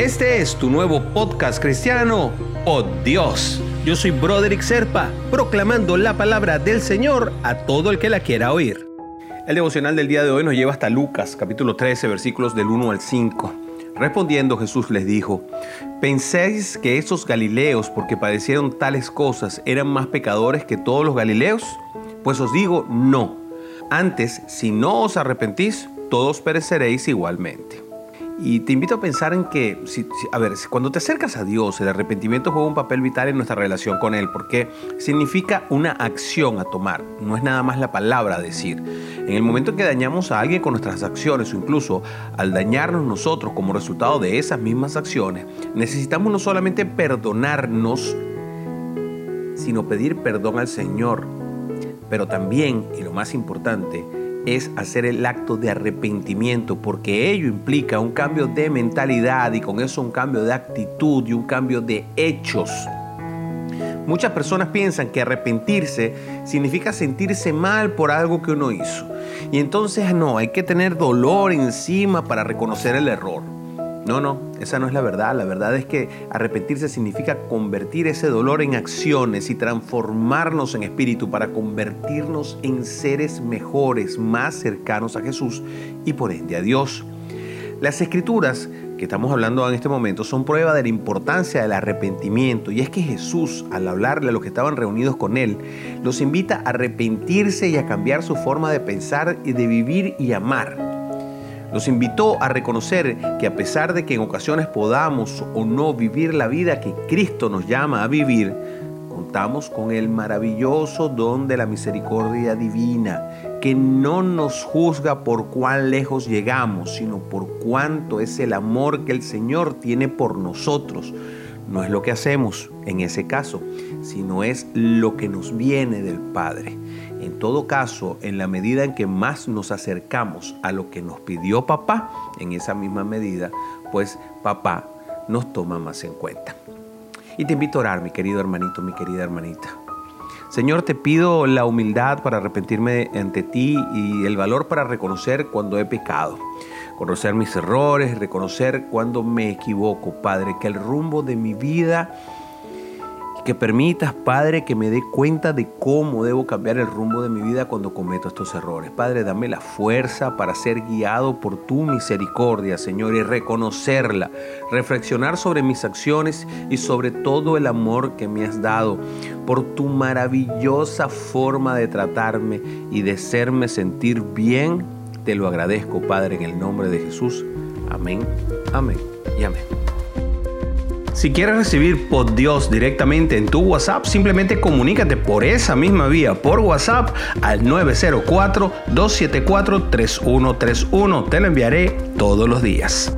Este es tu nuevo podcast cristiano, Oh Dios. Yo soy Broderick Serpa, proclamando la palabra del Señor a todo el que la quiera oír. El devocional del día de hoy nos lleva hasta Lucas, capítulo 13, versículos del 1 al 5. Respondiendo Jesús les dijo, ¿pensáis que esos galileos, porque padecieron tales cosas, eran más pecadores que todos los galileos? Pues os digo, no. Antes, si no os arrepentís, todos pereceréis igualmente. Y te invito a pensar en que, si, a ver, cuando te acercas a Dios, el arrepentimiento juega un papel vital en nuestra relación con Él, porque significa una acción a tomar, no es nada más la palabra a decir. En el momento en que dañamos a alguien con nuestras acciones o incluso al dañarnos nosotros como resultado de esas mismas acciones, necesitamos no solamente perdonarnos, sino pedir perdón al Señor, pero también, y lo más importante, es hacer el acto de arrepentimiento, porque ello implica un cambio de mentalidad y con eso un cambio de actitud y un cambio de hechos. Muchas personas piensan que arrepentirse significa sentirse mal por algo que uno hizo. Y entonces no, hay que tener dolor encima para reconocer el error. No, no, esa no es la verdad. La verdad es que arrepentirse significa convertir ese dolor en acciones y transformarnos en espíritu para convertirnos en seres mejores, más cercanos a Jesús y por ende a Dios. Las escrituras que estamos hablando en este momento son prueba de la importancia del arrepentimiento y es que Jesús al hablarle a los que estaban reunidos con él los invita a arrepentirse y a cambiar su forma de pensar y de vivir y amar. Nos invitó a reconocer que a pesar de que en ocasiones podamos o no vivir la vida que Cristo nos llama a vivir, contamos con el maravilloso don de la misericordia divina, que no nos juzga por cuán lejos llegamos, sino por cuánto es el amor que el Señor tiene por nosotros. No es lo que hacemos en ese caso, sino es lo que nos viene del Padre. En todo caso, en la medida en que más nos acercamos a lo que nos pidió papá, en esa misma medida, pues papá nos toma más en cuenta. Y te invito a orar, mi querido hermanito, mi querida hermanita. Señor, te pido la humildad para arrepentirme ante ti y el valor para reconocer cuando he pecado, conocer mis errores, reconocer cuando me equivoco, Padre, que el rumbo de mi vida que permitas, Padre, que me dé cuenta de cómo debo cambiar el rumbo de mi vida cuando cometo estos errores. Padre, dame la fuerza para ser guiado por tu misericordia, Señor, y reconocerla, reflexionar sobre mis acciones y sobre todo el amor que me has dado, por tu maravillosa forma de tratarme y de hacerme sentir bien. Te lo agradezco, Padre, en el nombre de Jesús. Amén, amén y amén. Si quieres recibir por Dios directamente en tu WhatsApp, simplemente comunícate por esa misma vía por WhatsApp al 904-274-3131. Te lo enviaré todos los días.